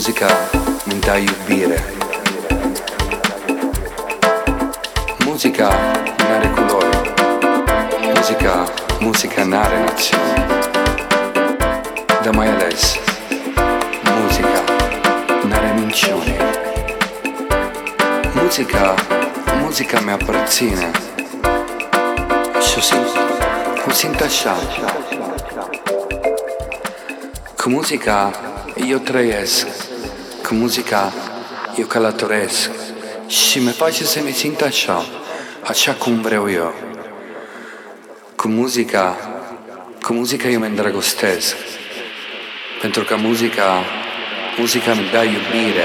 musica Muzica mintà iubire Muzica nare colore Muzica, muzica nare nazione Da mai adesso. Musica nare mincione Musica, musica mi appartiene Così, così intasciata Con musica io trăiesc cu muzica eu călătoresc și mă face să mi simt așa, așa cum vreau eu. Cu muzica, cu muzica eu mă îndrăgostesc, pentru că muzica, muzica mi dă iubire.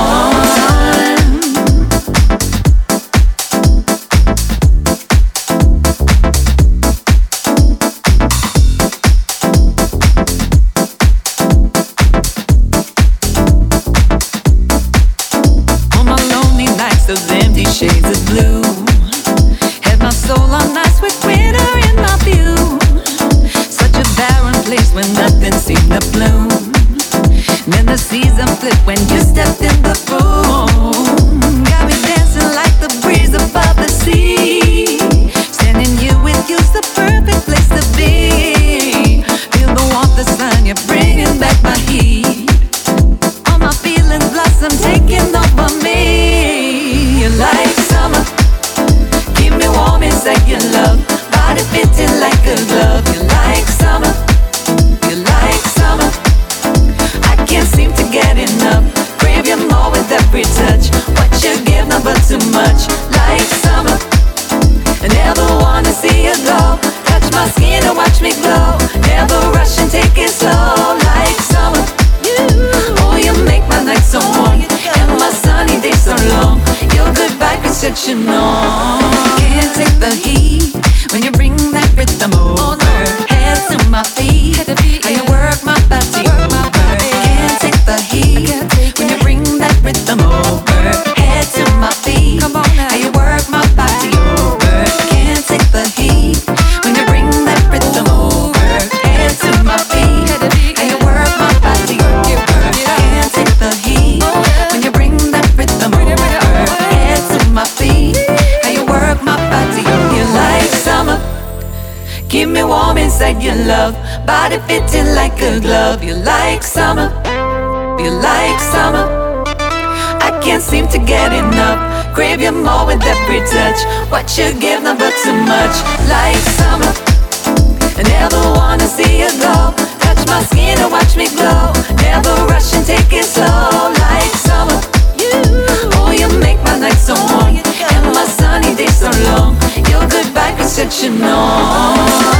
like summer. Never wanna see you go. Touch my skin and watch me glow. Never rush and take it slow like summer. You, oh, you make my night so warm and my sunny days so long. Your goodbye could such a norm.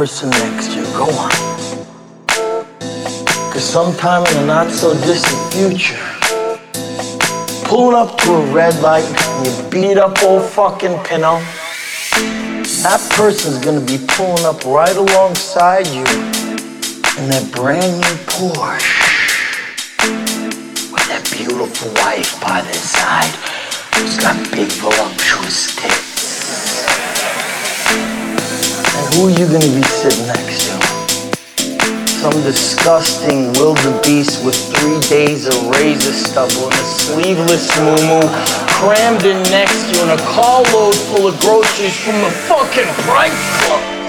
Person next you. Go on. Because sometime in the not so distant future, pulling up to a red light and you beat up old fucking Pinto, that person's gonna be pulling up right alongside you in that brand new Porsche with that beautiful wife by their side who's got big voluptuous tits. Who are you gonna be sitting next to? Some disgusting wildebeest with three days of razor stubble and a sleeveless moo crammed in next to you in a carload full of groceries from the fucking Price Club.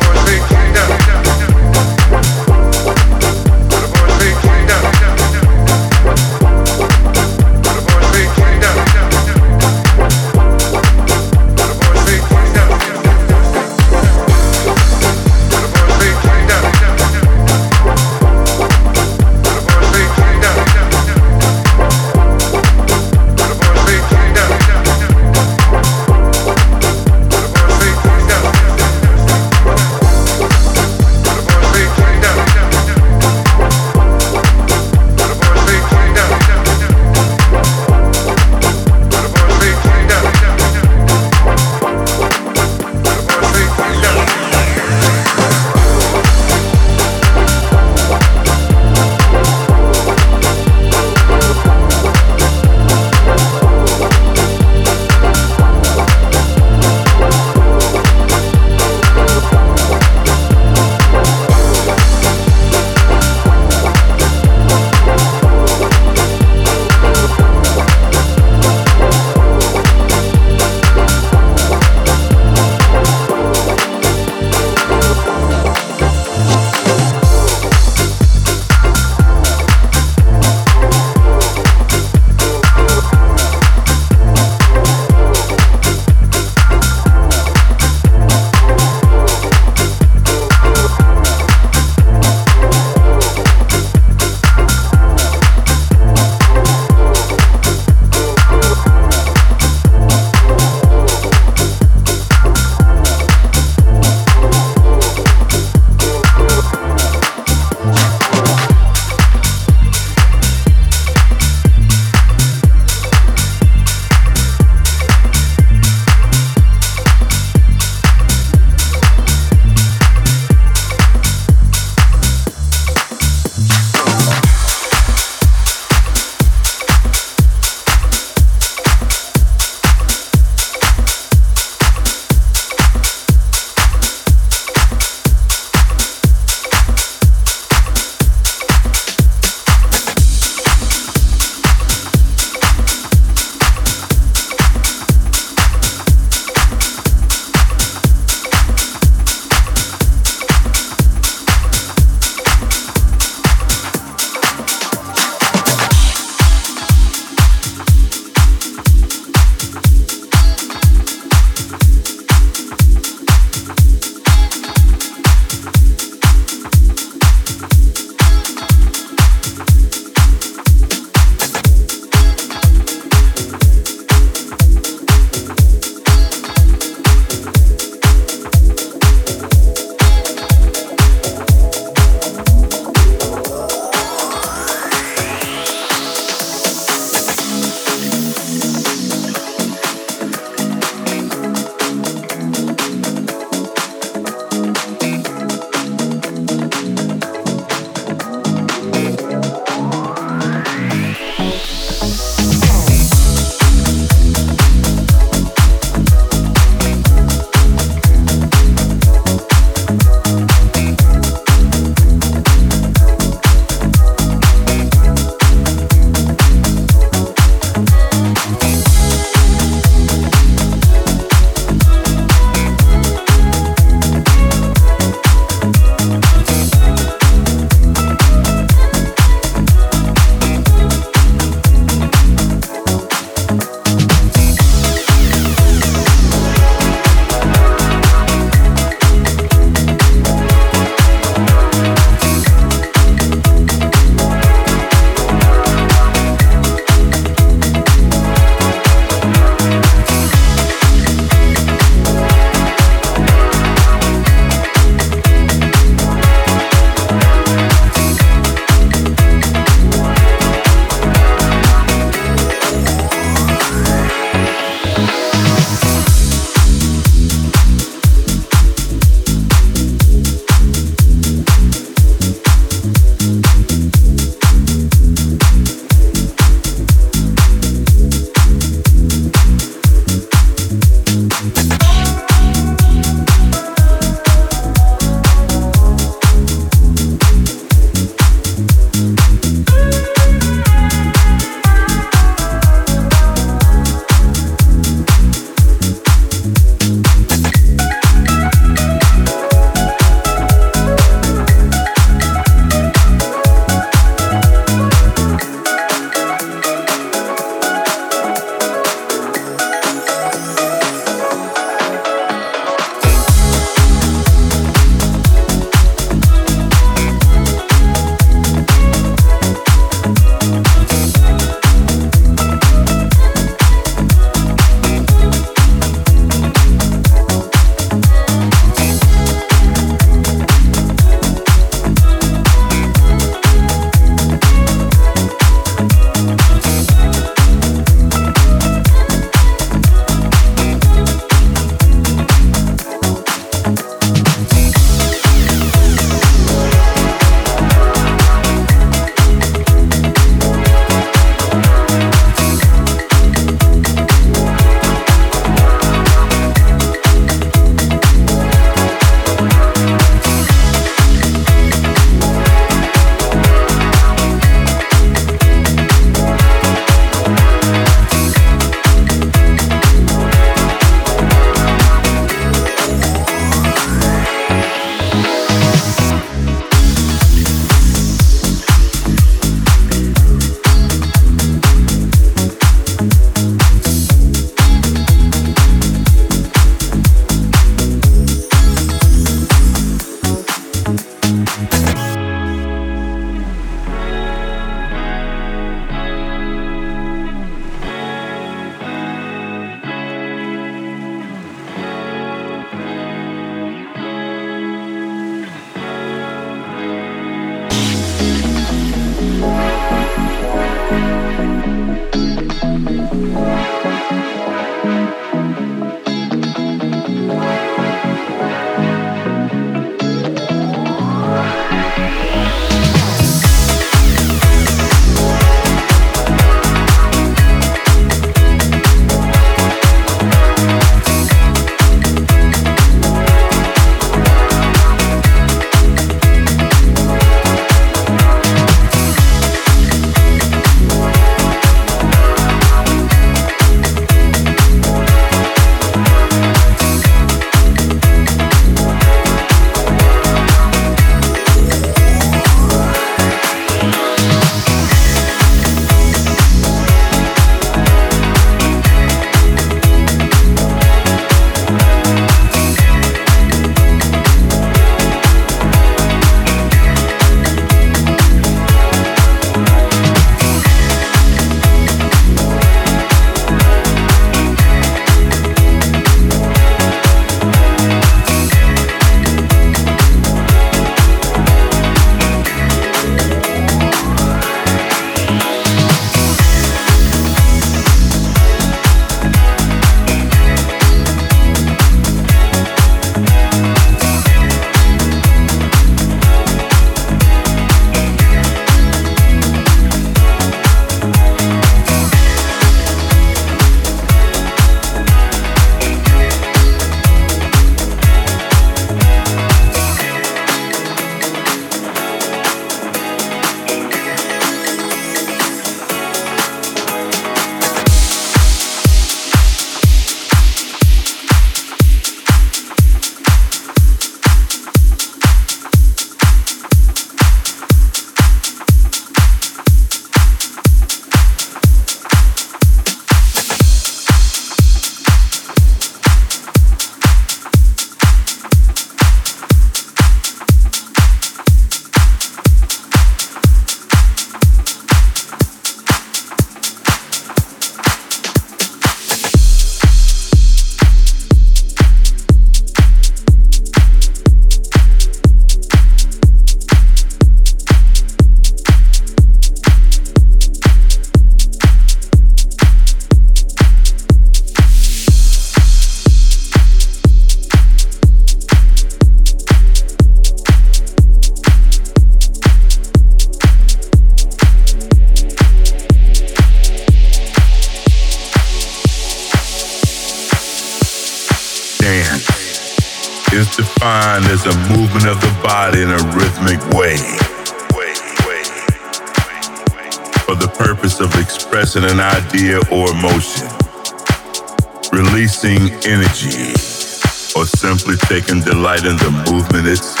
Taking delight in the movement itself.